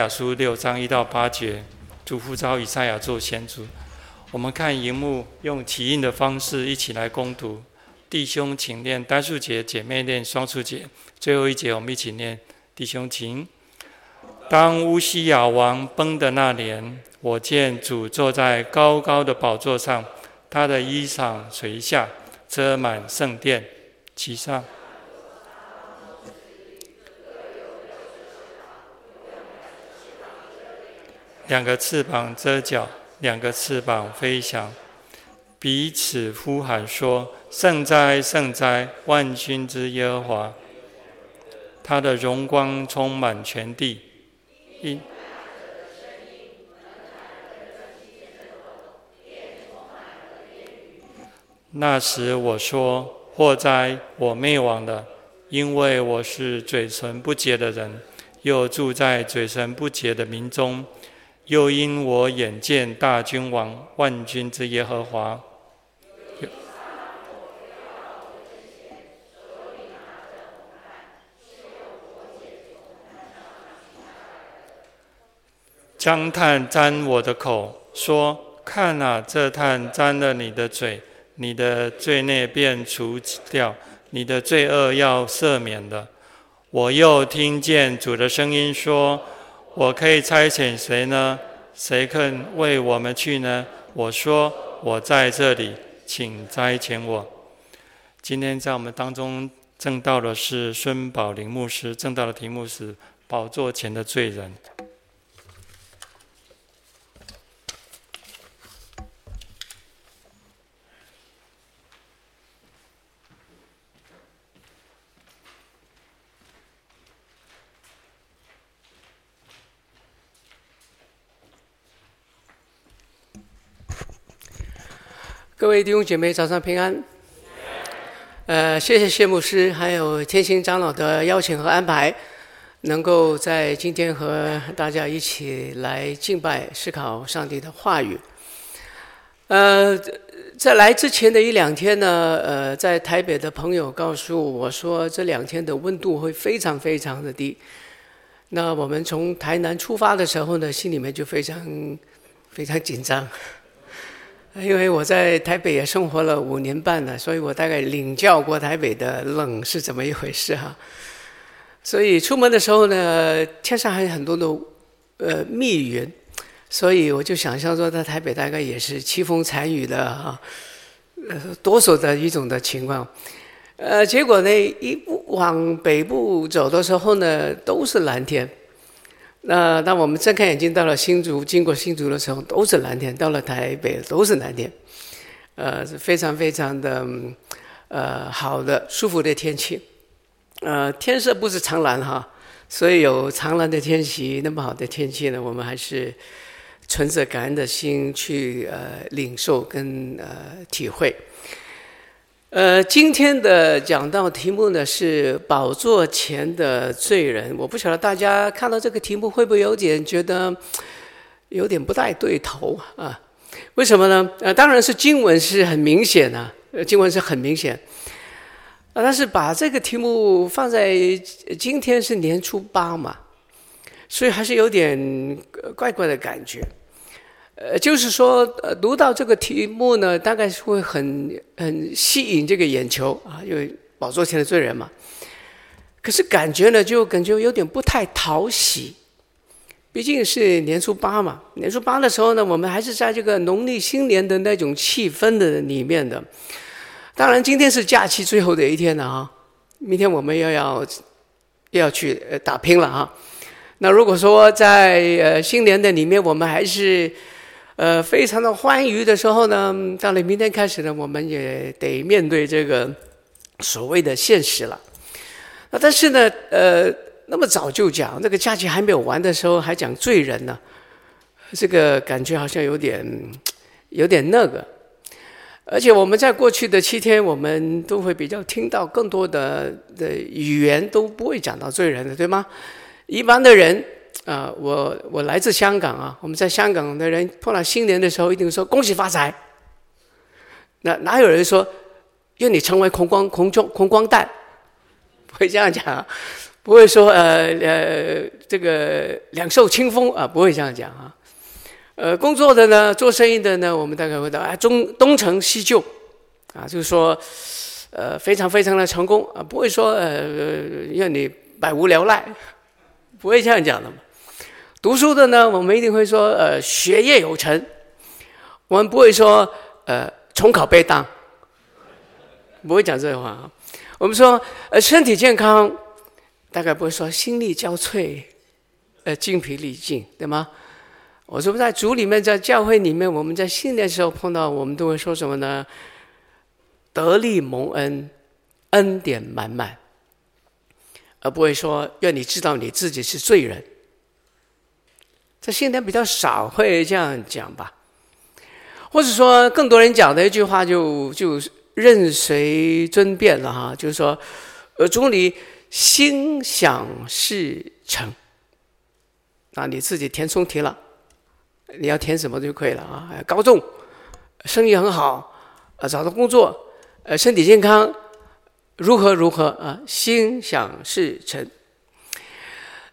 雅书六章一到八节，主呼召以赛亚做先知。我们看荧幕，用起印的方式一起来攻读。弟兄请念单数节，姐妹念双数节。最后一节我们一起念。弟兄请。当乌西雅王崩的那年，我见主坐在高高的宝座上，他的衣裳垂下，遮满圣殿，其上。两个翅膀遮脚，两个翅膀飞翔，彼此呼喊说：“圣哉，圣哉，万军之耶和华！他的荣光充满全地。”一那时我说：“祸哉，我灭亡了，因为我是嘴唇不洁的人，又住在嘴唇不洁的民中。”又因我眼见大君王万军之耶和华，将炭沾我的口，说：“看啊，这炭沾了你的嘴，你的罪孽便除掉，你的罪恶要赦免的。”我又听见主的声音说。我可以差遣谁呢？谁肯为我们去呢？我说，我在这里，请差遣我。今天在我们当中证道的是孙宝林牧师，证道的题目是“宝座前的罪人”。各位弟兄姐妹，早上平安。呃，谢谢谢牧师，还有天心长老的邀请和安排，能够在今天和大家一起来敬拜、思考上帝的话语。呃，在来之前的一两天呢，呃，在台北的朋友告诉我说，这两天的温度会非常非常的低。那我们从台南出发的时候呢，心里面就非常非常紧张。因为我在台北也生活了五年半了，所以我大概领教过台北的冷是怎么一回事哈。所以出门的时候呢，天上还有很多的呃密云，所以我就想象说，在台北大概也是凄风惨雨的哈，呃，多数的一种的情况。呃，结果呢，一往北部走的时候呢，都是蓝天。那当我们睁开眼睛到了新竹，经过新竹的时候都是蓝天；到了台北都是蓝天，呃，是非常非常的呃好的舒服的天气。呃，天色不是常蓝哈，所以有常蓝的天气，那么好的天气呢，我们还是存着感恩的心去呃领受跟呃体会。呃，今天的讲道题目呢是“宝座前的罪人”。我不晓得大家看到这个题目会不会有点觉得 有点不太对头啊？为什么呢？呃，当然是经文是很明显的，呃，经文是很明显。但是把这个题目放在今天是年初八嘛，所以还是有点怪怪的感觉。呃，就是说，呃，读到这个题目呢，大概是会很很吸引这个眼球啊，因为宝座前的罪人嘛。可是感觉呢，就感觉有点不太讨喜。毕竟是年初八嘛，年初八的时候呢，我们还是在这个农历新年的那种气氛的里面的。当然，今天是假期最后的一天了啊，明天我们又要要去打拼了啊。那如果说在呃新年的里面，我们还是。呃，非常的欢愉的时候呢，到了明天开始呢，我们也得面对这个所谓的现实了。那但是呢，呃，那么早就讲，那个假期还没有完的时候，还讲罪人呢，这个感觉好像有点有点那个。而且我们在过去的七天，我们都会比较听到更多的的语言都不会讲到罪人的，对吗？一般的人。啊、我我来自香港啊，我们在香港的人碰到新年的时候，一定说恭喜发财。那哪有人说愿你成为穷光穷中穷光蛋？不会这样讲，不会说呃呃这个两袖清风啊，不会这样讲啊。呃，工作的呢，做生意的呢，我们大概会到啊，中东成西就，啊，就是说呃非常非常的成功啊，不会说呃让你百无聊赖，不会这样讲的嘛。读书的呢，我们一定会说呃学业有成，我们不会说呃重考被当，不会讲这个话啊。我们说呃身体健康。大概不会说心力交瘁，呃，精疲力尽，对吗？我说在主里面，在教会里面，我们在训练的时候碰到，我们都会说什么呢？得力蒙恩，恩典满满，而不会说愿你知道你自己是罪人。这现在比较少会这样讲吧，或者说更多人讲的一句话就就任随尊便了哈，就是说，呃，总理。心想事成，那你自己填充题了，你要填什么就可以了啊。高中，生意很好，呃，找到工作，呃，身体健康，如何如何啊？心想事成。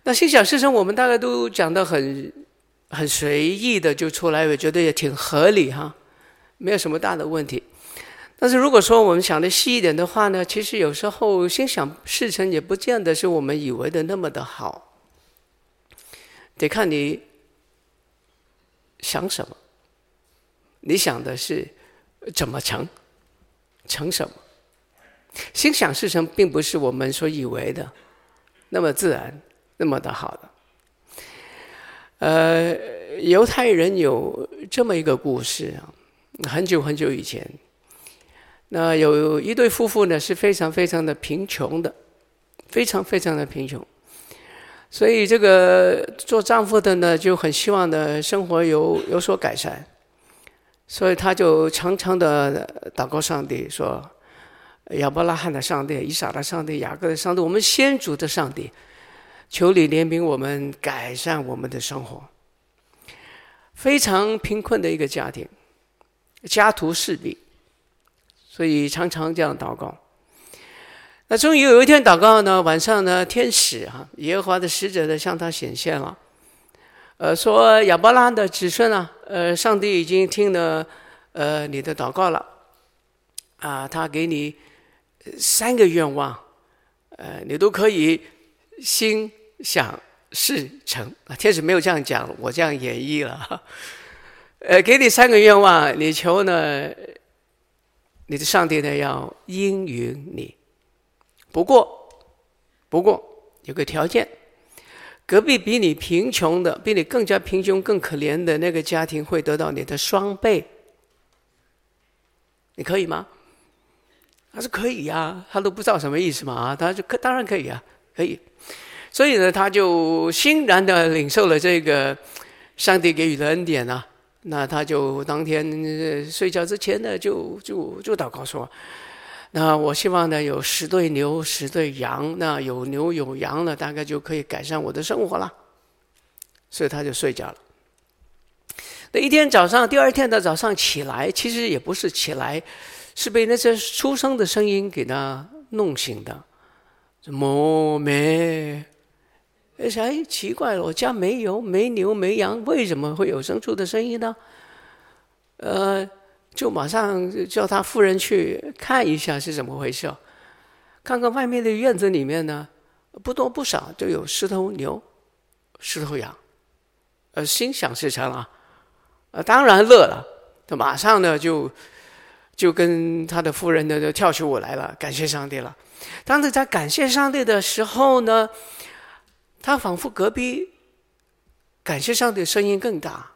那心想事成，我们大概都讲的很很随意的就出来，我觉得也挺合理哈，没有什么大的问题。但是如果说我们想的细一点的话呢，其实有时候心想事成也不见得是我们以为的那么的好，得看你想什么，你想的是怎么成，成什么？心想事成并不是我们所以为的那么自然，那么的好的。呃，犹太人有这么一个故事啊，很久很久以前。那有一对夫妇呢，是非常非常的贫穷的，非常非常的贫穷，所以这个做丈夫的呢，就很希望的生活有有所改善，所以他就常常的祷告上帝说：“亚伯拉罕的上帝、以撒的上帝、雅各的上帝，我们先祖的上帝，求你怜悯我们，改善我们的生活。”非常贫困的一个家庭，家徒四壁。所以常常这样祷告。那终于有一天祷告呢，晚上呢，天使哈，耶和华的使者呢向他显现了，呃，说亚伯拉罕的子孙啊，呃，上帝已经听了呃你的祷告了，啊，他给你三个愿望，呃，你都可以心想事成啊。天使没有这样讲，我这样演绎了，呃，给你三个愿望，你求呢？你的上帝呢，要应允你，不过，不过有个条件，隔壁比你贫穷的，比你更加贫穷、更可怜的那个家庭会得到你的双倍。你可以吗？他说可以呀、他都不知道什么意思嘛啊，他说可当然可以啊，可以。所以呢，他就欣然的领受了这个上帝给予的恩典啊。那他就当天睡觉之前呢，就就就祷告说：“那我希望呢有十对牛，十对羊，那有牛有羊了，大概就可以改善我的生活了。”所以他就睡觉了。那一天早上，第二天的早上起来，其实也不是起来，是被那些出生的声音给他弄醒的。么咩？哎，哎，奇怪了，我家没有，没牛，没羊，为什么会有牲畜的声音呢？呃，就马上叫他夫人去看一下是怎么回事。看看外面的院子里面呢，不多不少就有十头牛，十头羊。呃，心想事成啊，呃，当然乐了。他马上呢就就跟他的夫人呢就跳起舞来了，感谢上帝了。当他在感谢上帝的时候呢。他仿佛隔壁感谢上帝的声音更大，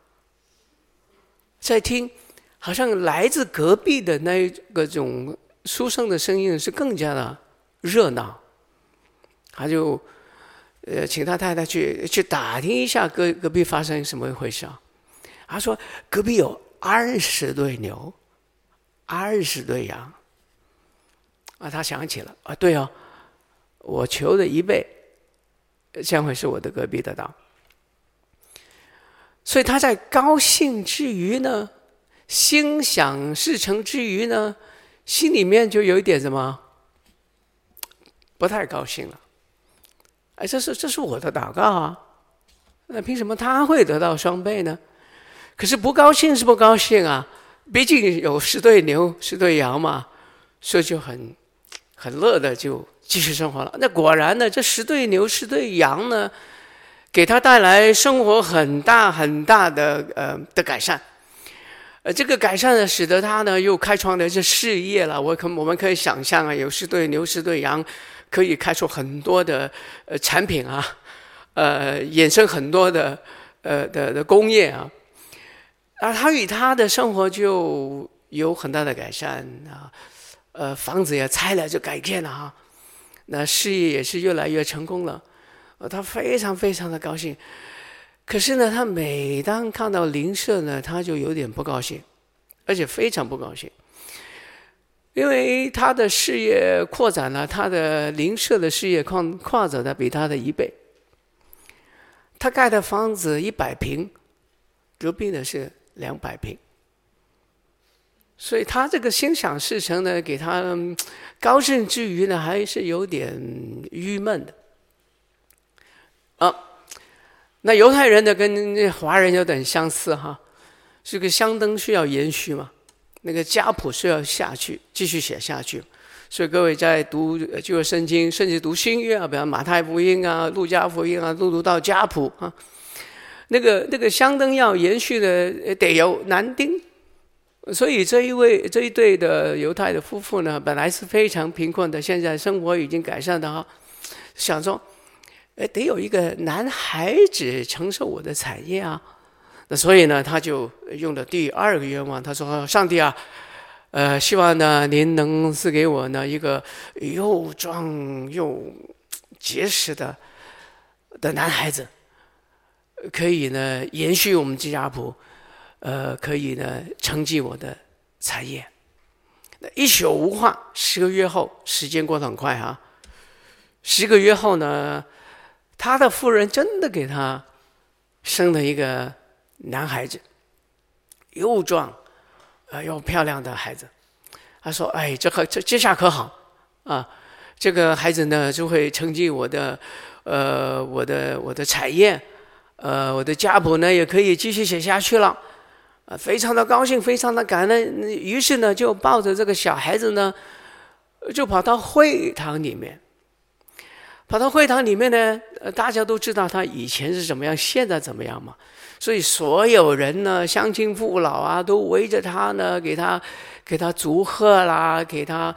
在听，好像来自隔壁的那个种书生的声音是更加的热闹。他就呃请他太太去去打听一下隔隔壁发生什么一回事啊？他说隔壁有二十对牛，二十对羊。啊，他想起了啊，对哦，我求的一倍。将会是我的隔壁的道，所以他在高兴之余呢，心想事成之余呢，心里面就有一点什么不太高兴了。哎，这是这是我的祷告啊，那凭什么他会得到双倍呢？可是不高兴是不高兴啊，毕竟有十对牛十对羊嘛，所以就很很乐的就继续生活了。那果然呢，这十对牛十对羊呢，给他带来生活很大很大的呃的改善。呃，这个改善呢，使得他呢又开创了这事业了。我可我们可以想象啊，有十对牛十对羊，可以开出很多的呃产品啊，呃，衍生很多的呃的的工业啊。啊，他与他的生活就有很大的改善啊，呃，房子也拆了就改建了哈，那事业也是越来越成功了，他非常非常的高兴。可是呢，他每当看到邻舍呢，他就有点不高兴，而且非常不高兴，因为他的事业扩展了，他的邻舍的事业扩扩展的比他的一倍。他盖的房子一百平，隔壁的是。两百平，所以他这个心想事成呢，给他高兴之余呢，还是有点郁闷的。啊，那犹太人呢，跟那华人有点相似哈，这个香灯需要延续嘛，那个家谱需要下去，继续写下去。所以各位在读旧约圣经，甚至读新约啊，比方马太福音啊、路加福音啊，都读到家谱啊。那个那个香灯要延续的得有男丁，所以这一位这一对的犹太的夫妇呢，本来是非常贫困的，现在生活已经改善的哈，想说，哎，得有一个男孩子承受我的产业啊，那所以呢，他就用了第二个愿望，他说：“上帝啊，呃，希望呢您能赐给我呢一个又壮又结实的的男孩子。”可以呢，延续我们家谱，呃，可以呢，承继我的产业。那一宿无话，十个月后，时间过得很快哈、啊。十个月后呢，他的夫人真的给他生了一个男孩子，又壮，呃，又漂亮的孩子。他说：“哎，这可这这下可好啊！这个孩子呢，就会承继我的，呃，我的我的产业。”呃，我的家谱呢也可以继续写下去了，非常的高兴，非常的感恩。于是呢，就抱着这个小孩子呢，就跑到会堂里面。跑到会堂里面呢，大家都知道他以前是怎么样，现在怎么样嘛。所以所有人呢，乡亲父老啊，都围着他呢，给他给他祝贺啦，给他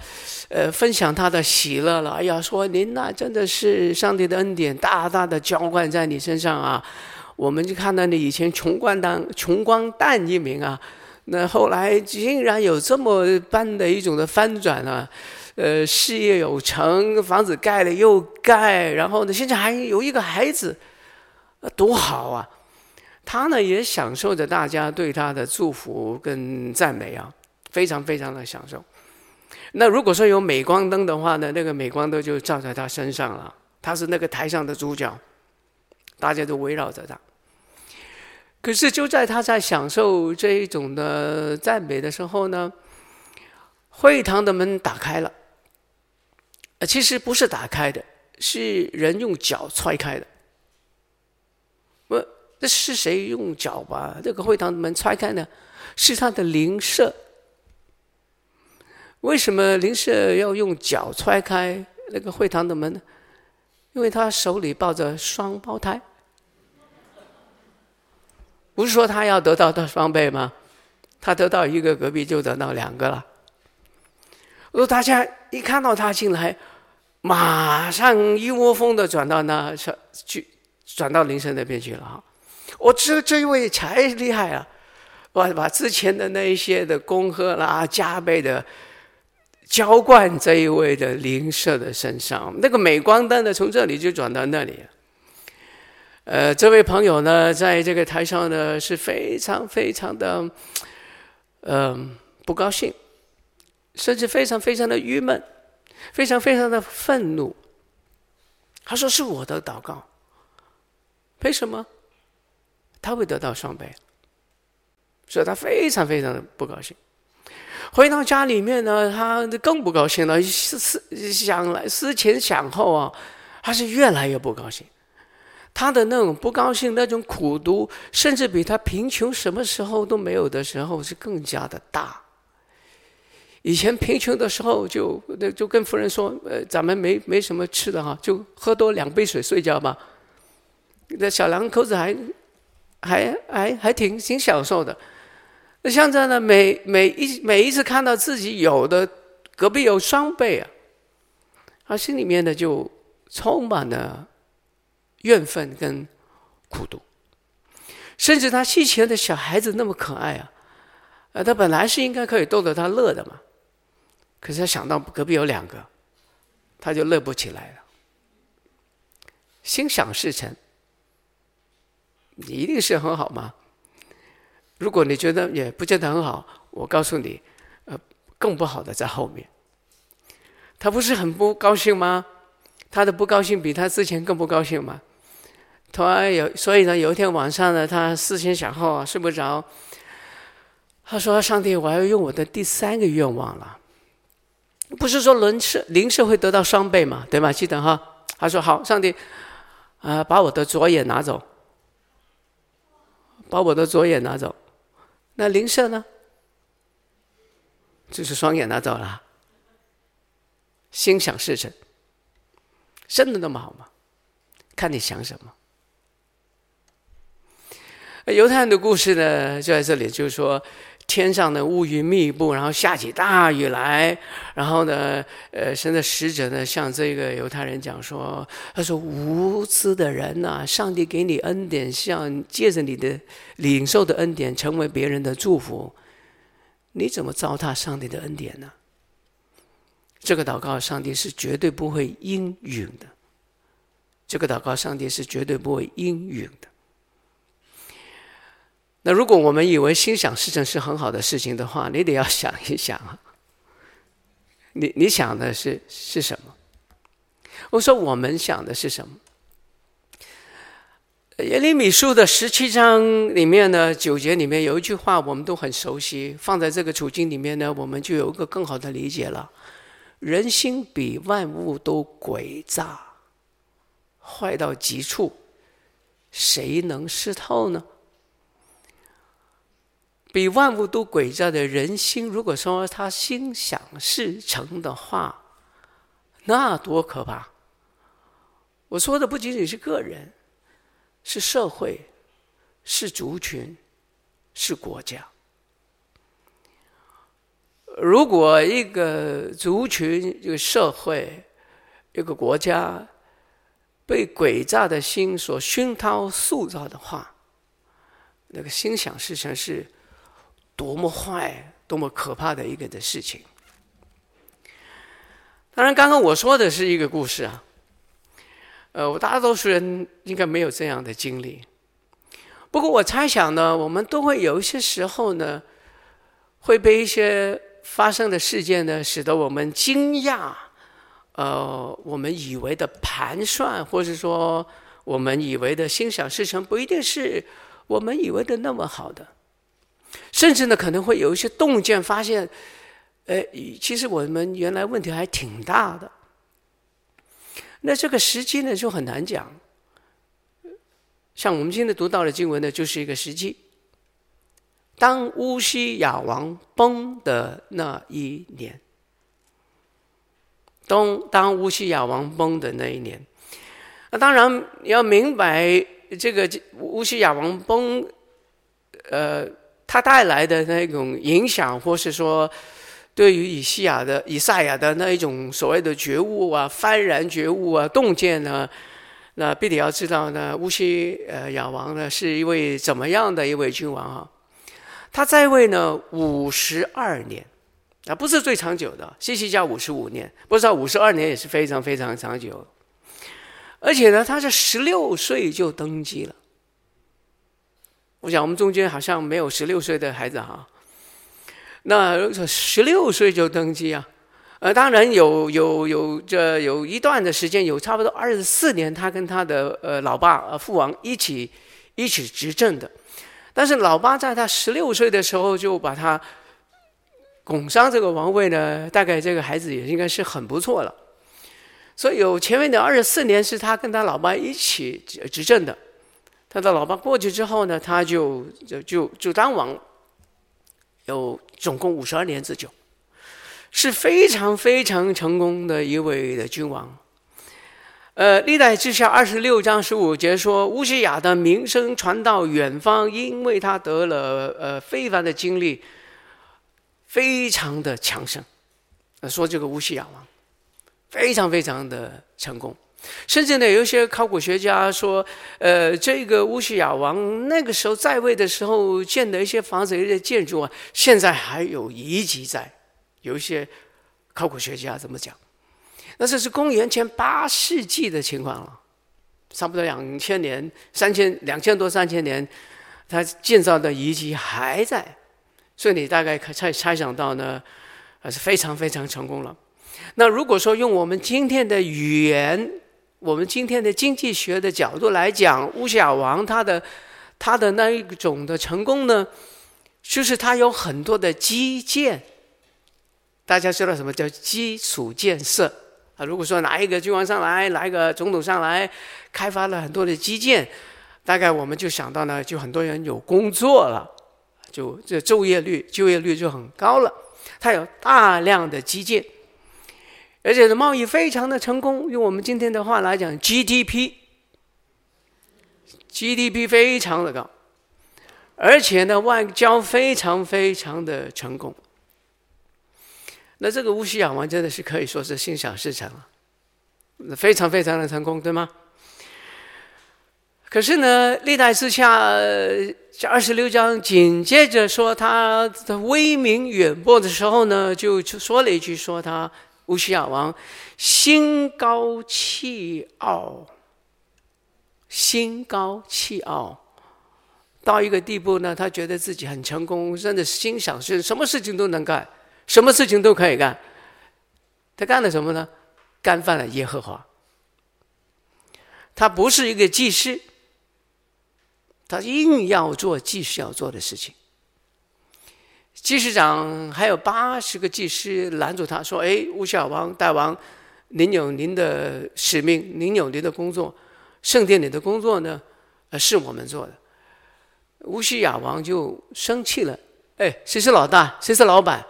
呃分享他的喜乐了。哎呀，说您呐，真的是上帝的恩典，大大的浇灌在你身上啊。我们就看到你以前穷光蛋，穷光蛋一名啊，那后来竟然有这么般的一种的翻转啊，呃，事业有成，房子盖了又盖，然后呢，现在还有一个孩子，多好啊！他呢也享受着大家对他的祝福跟赞美啊，非常非常的享受。那如果说有镁光灯的话呢，那个镁光灯就照在他身上了，他是那个台上的主角。大家都围绕着他，可是就在他在享受这一种的赞美的时候呢，会堂的门打开了。其实不是打开的，是人用脚踹开的。不，这是谁用脚把这个会堂的门踹开呢？是他的邻舍。为什么邻舍要用脚踹开那个会堂的门呢？因为他手里抱着双胞胎，不是说他要得到的双倍吗？他得到一个，隔壁就得到两个了。如果大家一看到他进来，马上一窝蜂的转到那去，转到邻舍那边去了哈。我这这一位才厉害啊！把把之前的那一些的恭贺啦，加倍的。浇灌这一位的邻舍的身上，那个镁光灯呢，从这里就转到那里。呃，这位朋友呢，在这个台上呢，是非常非常的，嗯、不高兴，甚至非常非常的郁闷，非常非常的愤怒。他说：“是我的祷告，为什么他会得到双倍？”所以他非常非常的不高兴。回到家里面呢，他更不高兴了，思思想来思前想后啊，他是越来越不高兴。他的那种不高兴，那种苦读，甚至比他贫穷什么时候都没有的时候是更加的大。以前贫穷的时候就，就就跟夫人说：“呃，咱们没没什么吃的哈，就喝多两杯水睡觉吧。”那小两口子还还还还挺挺享受的。那现在呢，每每一每一次看到自己有的隔壁有双倍啊，他心里面呢就充满了怨愤跟苦毒，甚至他以前的小孩子那么可爱啊，呃，他本来是应该可以逗得他乐的嘛。可是他想到隔壁有两个，他就乐不起来了。心想事成，你一定是很好吗？如果你觉得也不见得很好，我告诉你，呃，更不好的在后面。他不是很不高兴吗？他的不高兴比他之前更不高兴吗？突然有，所以呢，有一天晚上呢，他思前想后啊，睡不着。他说：“上帝，我要用我的第三个愿望了。”不是说邻舍灵舍会得到双倍嘛？对吗？记得哈。他说：“好，上帝，啊、把我的左眼拿走，把我的左眼拿走。那灵舍呢？就是双眼拿走了。心想事成，真的那么好吗？看你想什么。犹太人的故事呢，就在这里，就是说。”天上的乌云密布，然后下起大雨来，然后呢，呃，神的使者呢向这个犹太人讲说：“他说无知的人呐、上帝给你恩典，像借着你的领受的恩典，成为别人的祝福，你怎么糟蹋上帝的恩典呢？”这个祷告，上帝是绝对不会应允的。这个祷告，上帝是绝对不会应允的。那如果我们以为心想事成是很好的事情的话，你得要想一想啊，你你想的是是什么？我说我们想的是什么？耶利米书的十七章里面呢，九节里面有一句话我们都很熟悉，放在这个处境里面呢，我们就有一个更好的理解了：人心比万物都诡诈，坏到极处，谁能识透呢？比万物都诡诈的人心，如果说他心想事成的话，那多可怕！我说的不仅仅是个人，是社会，是族群，是国家。如果一个族群、一个社会、一个国家被诡诈的心所熏陶、塑造的话，那个心想事成是。多么坏、多么可怕的一个的事情！当然，刚刚我说的是一个故事啊。呃，我大多数人应该没有这样的经历。不过，我猜想呢，我们都会有一些时候呢，会被一些发生的事件呢，使得我们惊讶。呃，我们以为的盘算，或者说我们以为的心想事成，不一定是我们以为的那么好的。甚至呢，可能会有一些洞见，发现，呃，其实我们原来问题还挺大的。那这个时机呢，就很难讲。像我们今天读到的经文呢，就是一个时机。当乌西雅王崩的那一年，当当乌西雅王崩的那一年，那当然要明白这个乌西雅王崩，呃。他带来的那种影响，或是说，对于以西亚的以赛亚的那一种所谓的觉悟啊、幡然觉悟啊、洞见呢，那必定要知道呢，乌西呃亚王呢是一位怎么样的一位君王啊？他在位呢五十二年，啊不是最长久的，西西家五十五年，不知道五十二年也是非常非常长久，而且呢，他是十六岁就登基了。我想，我们中间好像没有十六岁的孩子哈。那十六岁就登基啊？呃，当然有有有这有一段的时间，有差不多二十四年，他跟他的呃老爸呃父王一起一起执政的。但是老爸在他十六岁的时候就把他拱上这个王位呢，大概这个孩子也应该是很不错了。所以有前面的二十四年是他跟他老爸一起执政的。他的老爸过去之后呢，他就就就就当王，有总共五十二年之久，是非常非常成功的一位的君王。呃，历代志下二十六章十五节说，乌西雅的名声传到远方，因为他得了呃非凡的经历，非常的强盛。说这个乌西雅王，非常非常的成功，甚至呢，有一些考古学家说，呃，这个乌西雅王那个时候在位的时候建的一些房子、一些建筑啊，现在还有遗迹在。有一些考古学家这么讲。那这是公元前八世纪的情况了，差不多两千年、三千两千多、三千年，他建造的遗迹还在，所以你大概可猜猜想到呢，还是非常非常成功了。那如果说用我们今天的语言，我们今天的经济学的角度来讲，乌小王他的他的那一种的成功呢，就是他有很多的基建，大家知道什么叫基础建设？啊，如果说哪一个君王上来，哪一个总统上来，开发了很多的基建，大概我们就想到呢，就很多人有工作了，就这就业率、就业率就很高了。他有大量的基建，而且的贸易非常的成功。用我们今天的话来讲，GDP，GDP 非常的高，而且呢，外交非常非常的成功。那这个乌西雅王真的是可以说是心想事成了，非常非常的成功，对吗？可是呢，历代志下这二十六章紧接着说他的威名远播的时候呢，就说了一句说他乌西雅王心高气傲，心高气傲到一个地步呢，他觉得自己很成功，真的心想事什么事情都能干。什么事情都可以干，他干了什么呢？干犯了耶和华。他不是一个祭司，他硬要做祭司要做的事情。技师长还有八十个技师拦住他说：“哎，乌西雅王大王，您有您的使命，您有您的工作，圣殿里的工作呢，是我们做的。”乌西雅王就生气了：“哎，谁是老大？谁是老板？”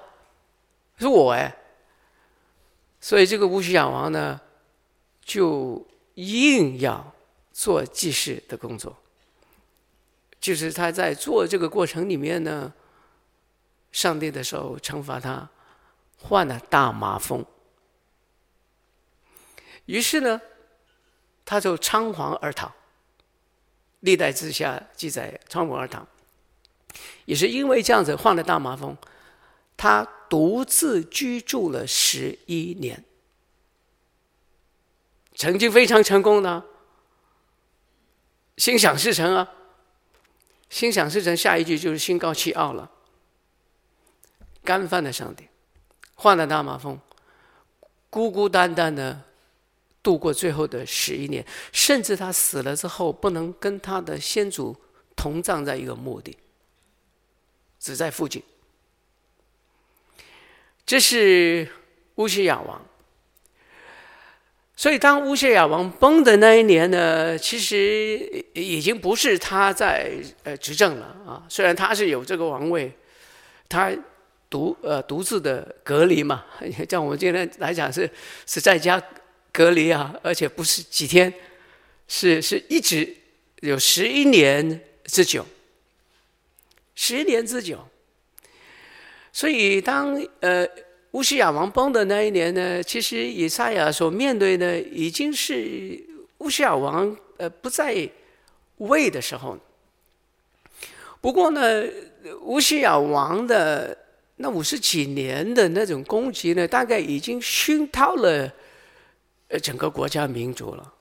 是我哎，所以这个乌西雅王呢，就硬要做技师的工作。就是他在做这个过程里面呢，上帝的手惩罚他，患了大麻风。于是呢，他就仓皇而逃。历代之下记载，仓皇而逃，也是因为这样子患了大麻风。他独自居住了十一年，曾经非常成功的，心想事成啊！心想事成，下一句就是心高气傲了，干饭的上帝，患了大麻风，孤孤单单的度过最后的十一年，甚至他死了之后，不能跟他的先祖同葬在一个墓地，只在附近。这是乌西亚王，所以当乌西雅王崩的那一年呢，其实已经不是他在呃执政了啊。虽然他是有这个王位，他独呃独自的隔离嘛，像我们今天来讲是是在家隔离啊，而且不是几天，是是一直有十一年之久，十年之久。所以当，呃乌西雅王崩的那一年呢，其实以赛亚所面对的已经是乌西雅王呃不在位的时候。不过呢，乌西雅王的那五十几年的那种攻击呢，大概已经熏陶了呃整个国家民族了。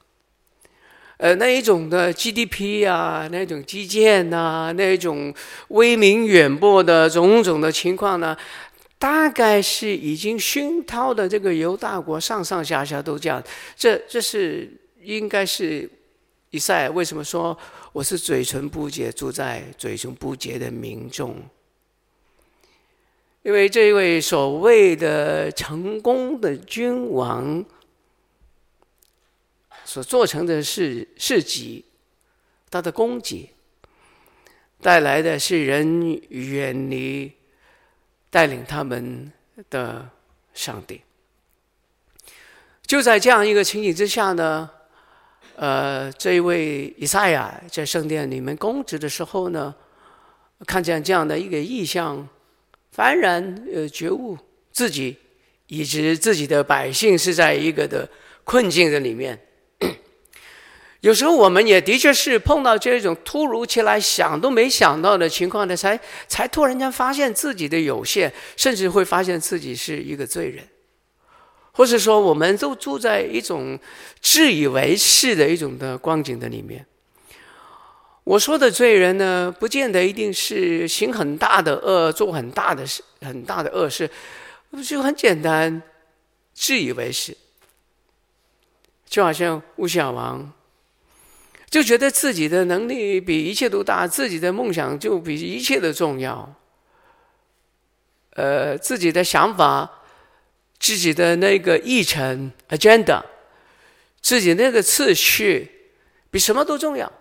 呃，那一种的 GDP 啊，那种基建呐、啊，那种威名远播的种种的情况呢，大概是已经熏陶的这个犹大国上上下下都这样。这这是应该是以赛为什么说我是嘴唇不洁，住在嘴唇不洁的民众？因为这一位所谓的成功的君王。所做成的事事迹，他的功绩，带来的是人远离带领他们的上帝。就在这样一个情景之下呢，呃，这一位以赛亚在圣殿里面供职的时候呢，看见这样的一个异象，幡然呃觉悟自己以及自己的百姓是在一个的困境的里面。有时候我们也的确是碰到这种突如其来、想都没想到的情况的，才才突然间发现自己的有限，甚至会发现自己是一个罪人，或是说我们都住在一种自以为是的一种的光景的里面。我说的罪人呢，不见得一定是行很大的恶、做很大的事、很大的恶事，就很简单，自以为是，就好像乌西雅王。就觉得自己的能力比一切都大，自己的梦想就比一切都重要。呃，自己的想法，自己的那个议程 （agenda），自己那个次序，比什么都重要。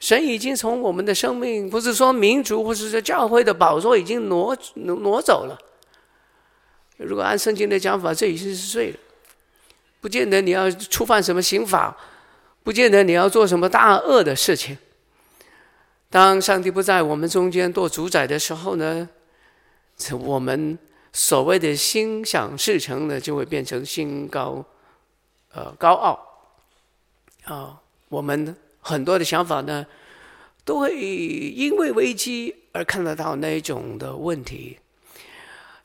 神已经从我们的生命，不是说民族，或是说教会的宝座，已经挪挪挪走了。如果按圣经的讲法，这已经是罪了，不见得你要触犯什么刑法。不见得你要做什么大恶的事情。当上帝不在我们中间做主宰的时候呢，我们所谓的心想事成呢，就会变成心高，呃，高傲。啊、我们呢很多的想法呢，都会因为危机而看得到那一种的问题。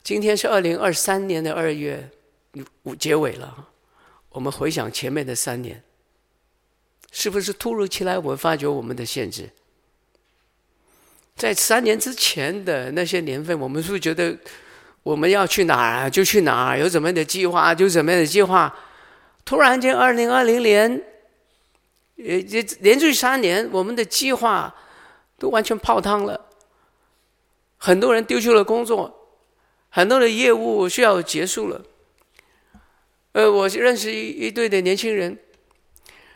今天是二零二三年的二月，结尾了。我们回想前面的三年。是不是突如其来，我们发觉我们的限制？在三年之前的那些年份，我们是不是觉得我们要去哪儿就去哪儿，有怎么样的计划就怎么样的计划？突然间，二零二零年，也也连续三年，我们的计划都完全泡汤了。很多人丢弃了工作，很多的业务需要结束了。呃，我认识一一对的年轻人。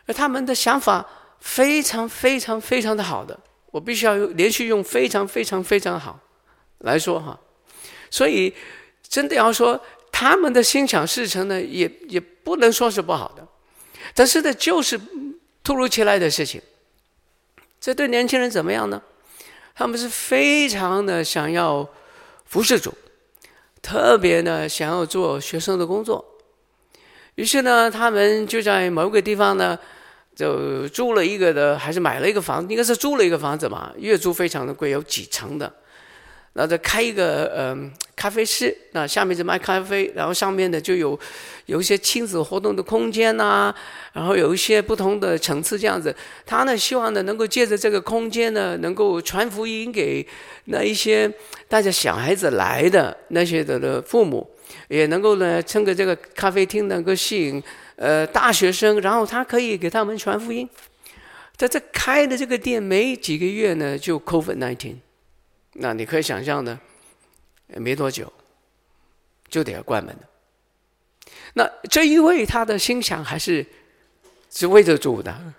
而他们的想法非常非常非常的好的，我必须要用连续用非常非常非常好来说哈。所以真的要说他们的心想事成呢，也也不能说是不好的，但是呢，就是突如其来的事情。这对年轻人怎么样呢？他们是非常的想要服侍主，特别呢想要做学生的工作。于是呢，他们就在某个地方呢。就租了一个的，还是买了一个房子？应该是租了一个房子嘛，月租非常的贵，有几层的。然后再开一个嗯、咖啡室，那下面是卖咖啡，然后上面呢就有有一些亲子活动的空间呐、然后有一些不同的层次这样子。他呢希望呢能够借着这个空间呢，能够传福音给那一些带着小孩子来的那些的的父母，也能够呢趁着这个咖啡厅能够吸引。呃，大学生，然后他可以给他们传福音。在这开的这个店没几个月呢，就 COVID nineteen。19那你可以想象的，没多久就得要关门了。那这一位他的心想还是是为着主的，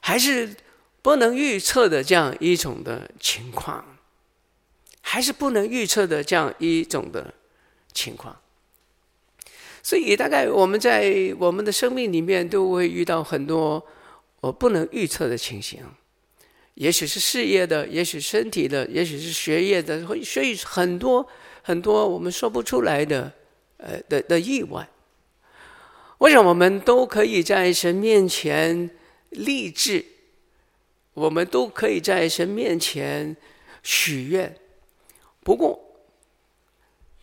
还是不能预测的这样一种的情况，还是不能预测的这样一种的情况。所以，大概我们在我们的生命里面都会遇到很多我不能预测的情形，也许是事业的，也许身体的，也许是学业的，会所以很多很多我们说不出来的，呃的的意外。我想我们都可以在神面前立志，我们都可以在神面前许愿，不过，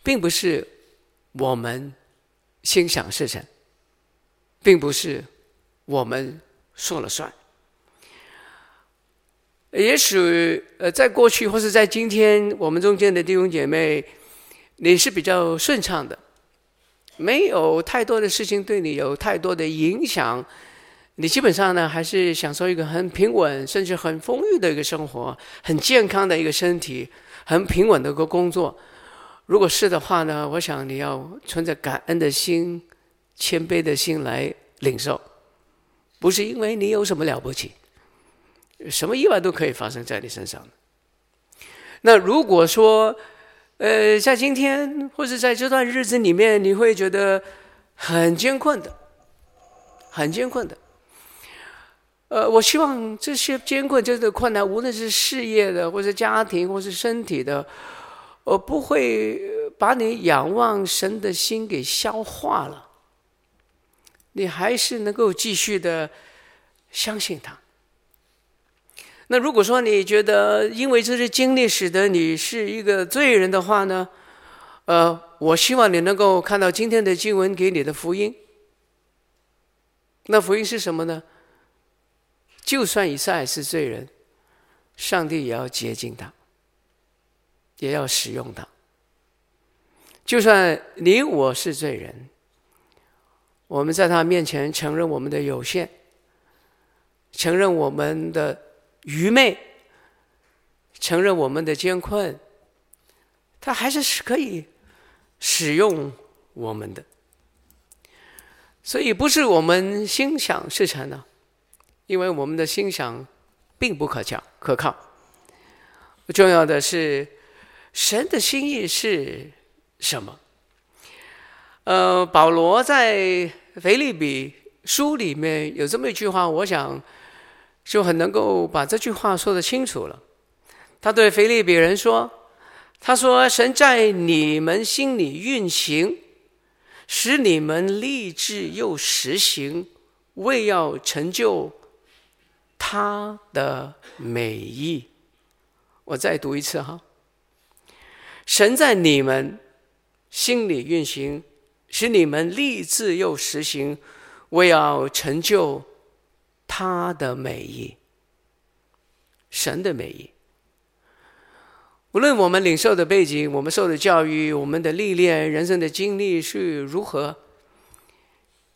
并不是我们。心想事成，并不是我们说了算。也许呃，在过去或是在今天，我们中间的弟兄姐妹，你是比较顺畅的，没有太多的事情对你有太多的影响，你基本上呢还是享受一个很平稳，甚至很丰裕的一个生活，很健康的一个身体，很平稳的一个工作。如果是的话呢，我想你要存着感恩的心、谦卑的心来领受，不是因为你有什么了不起，什么意外都可以发生在你身上。那如果说，呃，在今天或者在这段日子里面，你会觉得很艰困的，很艰困的。呃，我希望这些艰困、这个困难，无论是事业的，或者家庭，或是身体的，我不会把你仰望神的心给消化了。你还是能够继续的相信他。那如果说你觉得因为这些经历使得你是一个罪人的话呢？呃，我希望你能够看到今天的经文给你的福音。那福音是什么呢？就算以赛是罪人，上帝也要接近他，也要使用他。就算你我是罪人，我们在他面前承认我们的有限，承认我们的愚昧，承认我们的艰困，他还是可以使用我们的。所以不是我们心想事成的。因为我们的心想并不可靠，可靠。重要的是，神的心意是什么？呃，保罗在腓立比书里面有这么一句话，我想就很能够把这句话说得清楚了。他对腓立比人说：“他说，神在你们心里运行，使你们立志又实行，为要成就。”他的美意，我再读一次哈。神在你们心里运行，使你们立志又实行，为要成就他的美意。神的美意，无论我们领受的背景、我们受的教育、我们的历练、人生的经历是如何，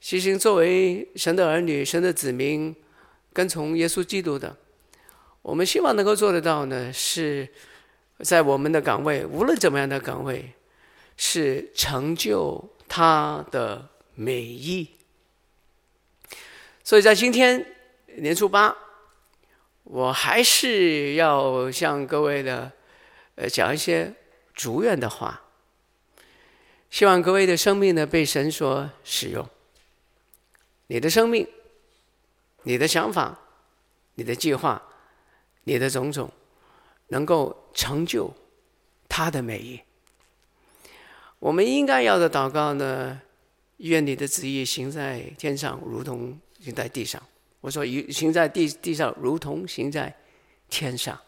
其实作为神的儿女、神的子民。跟从耶稣基督的，我们希望能够做得到呢，是在我们的岗位，无论怎么样的岗位，是成就他的美意。所以在今天年初八，我还是要向各位的呃讲一些祝愿的话，希望各位的生命呢被神所使用，你的生命。你的想法、你的计划、你的种种，能够成就他的美意。我们应该要的祷告呢？愿你的旨意行在天上，如同行在地上。我说，行在地地上，如同行在天上。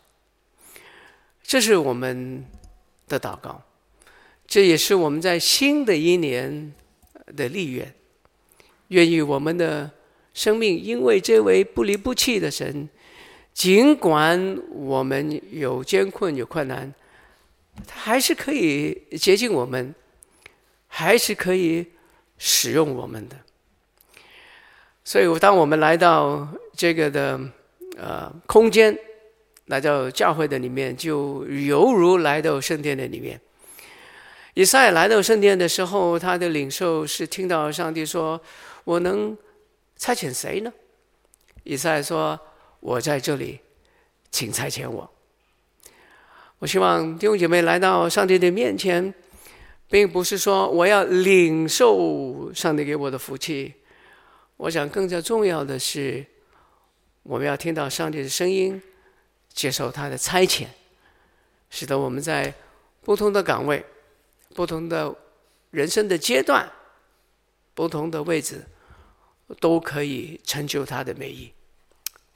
这是我们的祷告，这也是我们在新的一年的立愿。愿意我们的。生命因为这位不离不弃的神，尽管我们有艰困有困难，他还是可以接近我们，还是可以使用我们的。所以，当我们来到这个的呃空间，来到教会的里面，就犹如来到圣殿的里面。以赛来到圣殿的时候，他的领受是听到上帝说：“我能。”差遣谁呢？以赛说：“我在这里，请差遣我。”我希望弟兄姐妹来到上帝的面前，并不是说我要领受上帝给我的福气。我想更加重要的是，我们要听到上帝的声音，接受他的差遣，使得我们在不同的岗位、不同的人生的阶段、不同的位置。都可以成就他的美意，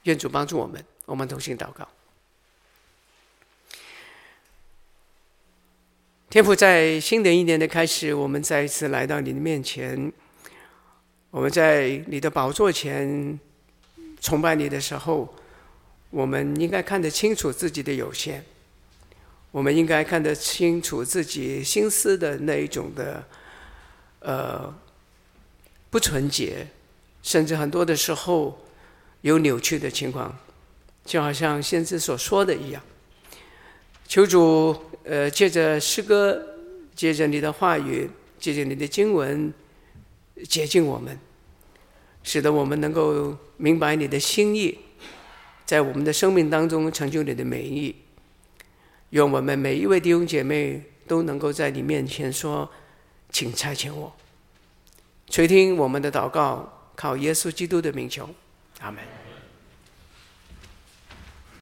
愿主帮助我们，我们同心祷告。天父，在新的一年的开始，我们再一次来到你的面前，我们在你的宝座前崇拜你的时候，我们应该看得清楚自己的有限，我们应该看得清楚自己心思的那一种的，呃，不纯洁。甚至很多的时候有扭曲的情况，就好像先知所说的一样。求主，呃，借着诗歌，借着你的话语，借着你的经文，接近我们，使得我们能够明白你的心意，在我们的生命当中成就你的美意。愿我们每一位弟兄姐妹都能够在你面前说：“请差遣我。”垂听我们的祷告，靠耶稣基督的名求，阿门。